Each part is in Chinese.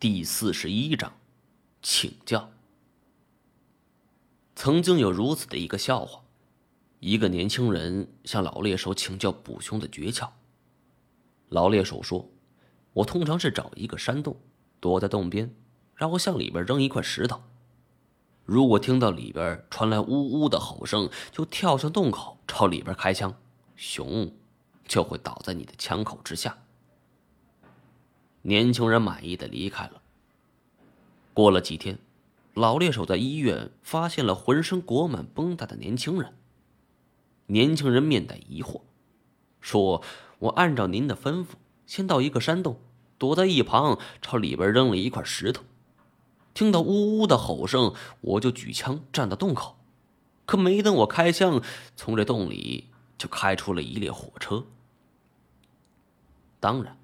第四十一章，请教。曾经有如此的一个笑话：一个年轻人向老猎手请教捕熊的诀窍。老猎手说：“我通常是找一个山洞，躲在洞边，然后向里边扔一块石头。如果听到里边传来呜呜的吼声，就跳向洞口，朝里边开枪，熊就会倒在你的枪口之下。”年轻人满意的离开了。过了几天，老猎手在医院发现了浑身裹满绷带的年轻人。年轻人面带疑惑，说：“我按照您的吩咐，先到一个山洞，躲在一旁，朝里边扔了一块石头。听到呜呜的吼声，我就举枪站到洞口。可没等我开枪，从这洞里就开出了一列火车。当然。”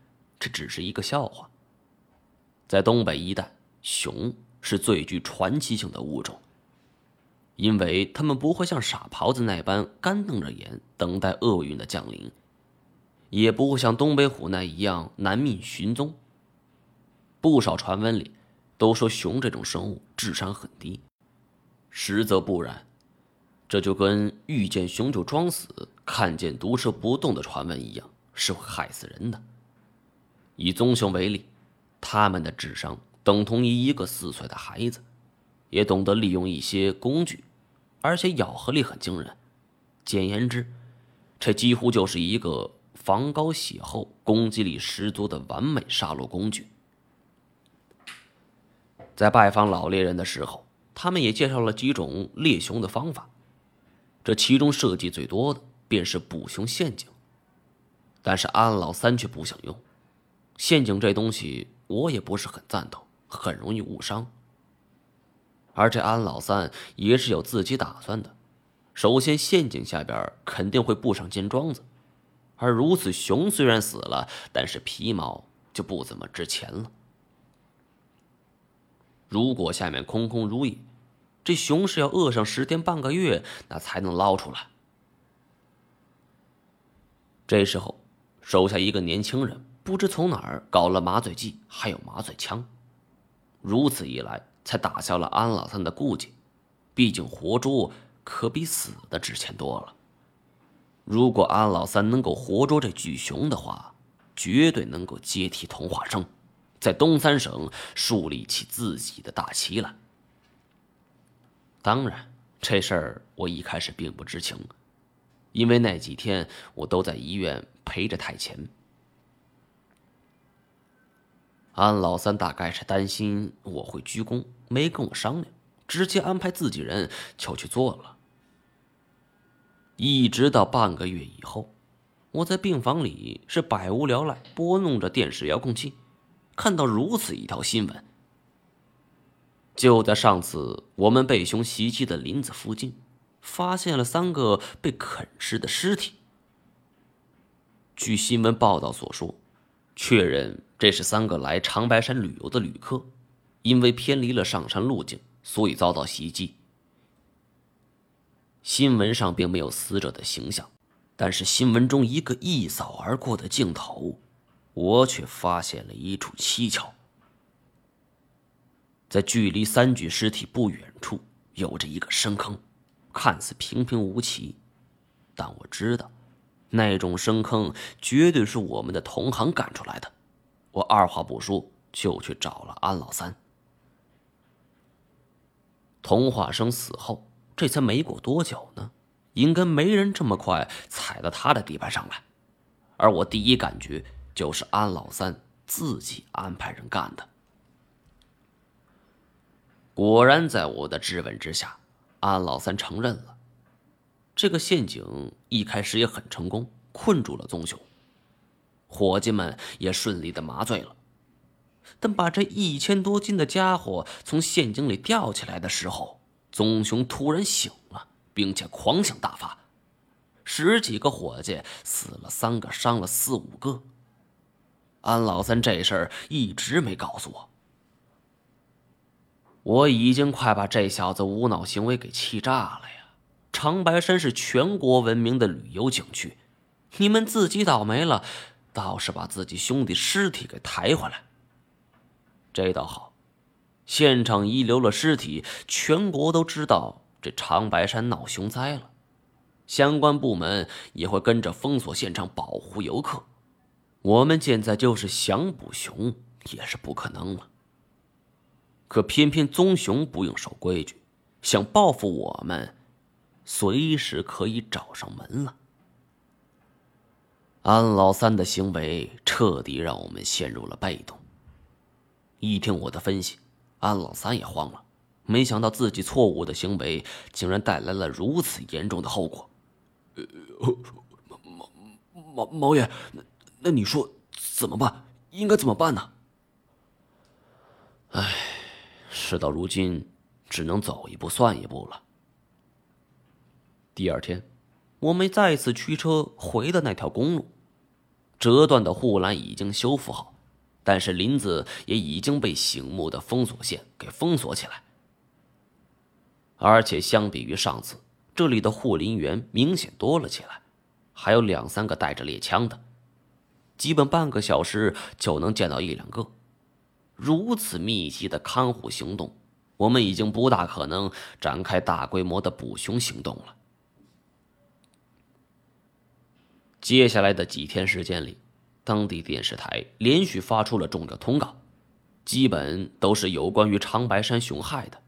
这只是一个笑话。在东北一带，熊是最具传奇性的物种，因为它们不会像傻狍子那般干瞪着眼等待厄运的降临，也不会像东北虎那一样难觅寻踪。不少传闻里都说熊这种生物智商很低，实则不然。这就跟遇见熊就装死，看见毒蛇不动的传闻一样，是会害死人的。以棕熊为例，他们的智商等同于一个四岁的孩子，也懂得利用一些工具，而且咬合力很惊人。简言之，这几乎就是一个防高血厚、攻击力十足的完美杀戮工具。在拜访老猎人的时候，他们也介绍了几种猎熊的方法，这其中设计最多的便是捕熊陷阱，但是安老三却不想用。陷阱这东西，我也不是很赞同，很容易误伤。而这安老三也是有自己打算的。首先，陷阱下边肯定会布上金桩子，而如此熊虽然死了，但是皮毛就不怎么值钱了。如果下面空空如也，这熊是要饿上十天半个月，那才能捞出来。这时候，手下一个年轻人。不知从哪儿搞了麻醉剂，还有麻醉枪，如此一来，才打消了安老三的顾忌。毕竟活捉可比死的值钱多了。如果安老三能够活捉这巨熊的话，绝对能够接替童话生，在东三省树立起自己的大旗来。当然，这事儿我一开始并不知情，因为那几天我都在医院陪着太前。安老三大概是担心我会鞠躬，没跟我商量，直接安排自己人就去做了。一直到半个月以后，我在病房里是百无聊赖，拨弄着电视遥控器，看到如此一条新闻：就在上次我们被熊袭击的林子附近，发现了三个被啃食的尸体。据新闻报道所说，确认。这是三个来长白山旅游的旅客，因为偏离了上山路径，所以遭到袭击。新闻上并没有死者的形象，但是新闻中一个一扫而过的镜头，我却发现了一处蹊跷。在距离三具尸体不远处，有着一个深坑，看似平平无奇，但我知道，那种深坑绝对是我们的同行干出来的。我二话不说就去找了安老三。童话生死后，这才没过多久呢，应该没人这么快踩到他的地盘上来。而我第一感觉就是安老三自己安排人干的。果然，在我的质问之下，安老三承认了，这个陷阱一开始也很成功，困住了棕熊。伙计们也顺利的麻醉了，但把这一千多斤的家伙从陷阱里吊起来的时候，棕熊突然醒了，并且狂想大发，十几个伙计死了三个，伤了四五个。安老三这事儿一直没告诉我，我已经快把这小子无脑行为给气炸了呀！长白山是全国闻名的旅游景区，你们自己倒霉了。倒是把自己兄弟尸体给抬回来。这倒好，现场遗留了尸体，全国都知道这长白山闹熊灾了，相关部门也会跟着封锁现场，保护游客。我们现在就是想捕熊也是不可能了。可偏偏棕熊不用守规矩，想报复我们，随时可以找上门了。安老三的行为彻底让我们陷入了被动。一听我的分析，安老三也慌了，没想到自己错误的行为竟然带来了如此严重的后果。呃，毛毛毛爷，那那你说怎么办？应该怎么办呢？唉，事到如今，只能走一步算一步了。第二天，我们再次驱车回的那条公路，折断的护栏已经修复好。但是林子也已经被醒目的封锁线给封锁起来，而且相比于上次，这里的护林员明显多了起来，还有两三个带着猎枪的，基本半个小时就能见到一两个。如此密集的看护行动，我们已经不大可能展开大规模的捕熊行动了。接下来的几天时间里。当地电视台连续发出了重要通告，基本都是有关于长白山熊害的。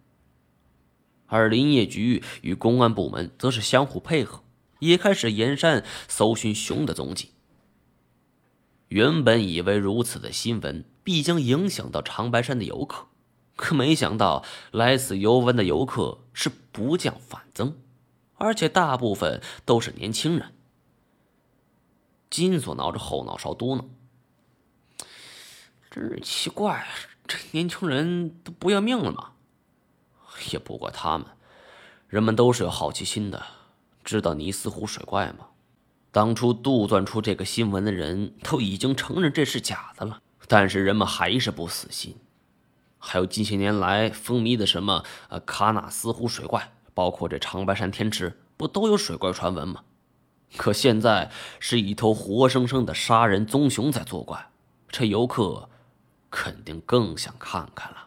而林业局与公安部门则是相互配合，也开始沿山搜寻熊的踪迹。原本以为如此的新闻必将影响到长白山的游客，可没想到来此游玩的游客是不降反增，而且大部分都是年轻人。金锁挠着后脑勺嘟囔：“真是奇怪，这年轻人都不要命了吗？也不怪他们，人们都是有好奇心的。知道尼斯湖水怪吗？当初杜撰出这个新闻的人都已经承认这是假的了，但是人们还是不死心。还有近些年来风靡的什么呃喀纳斯湖水怪，包括这长白山天池，不都有水怪传闻吗？”可现在是一头活生生的杀人棕熊在作怪，这游客肯定更想看看了。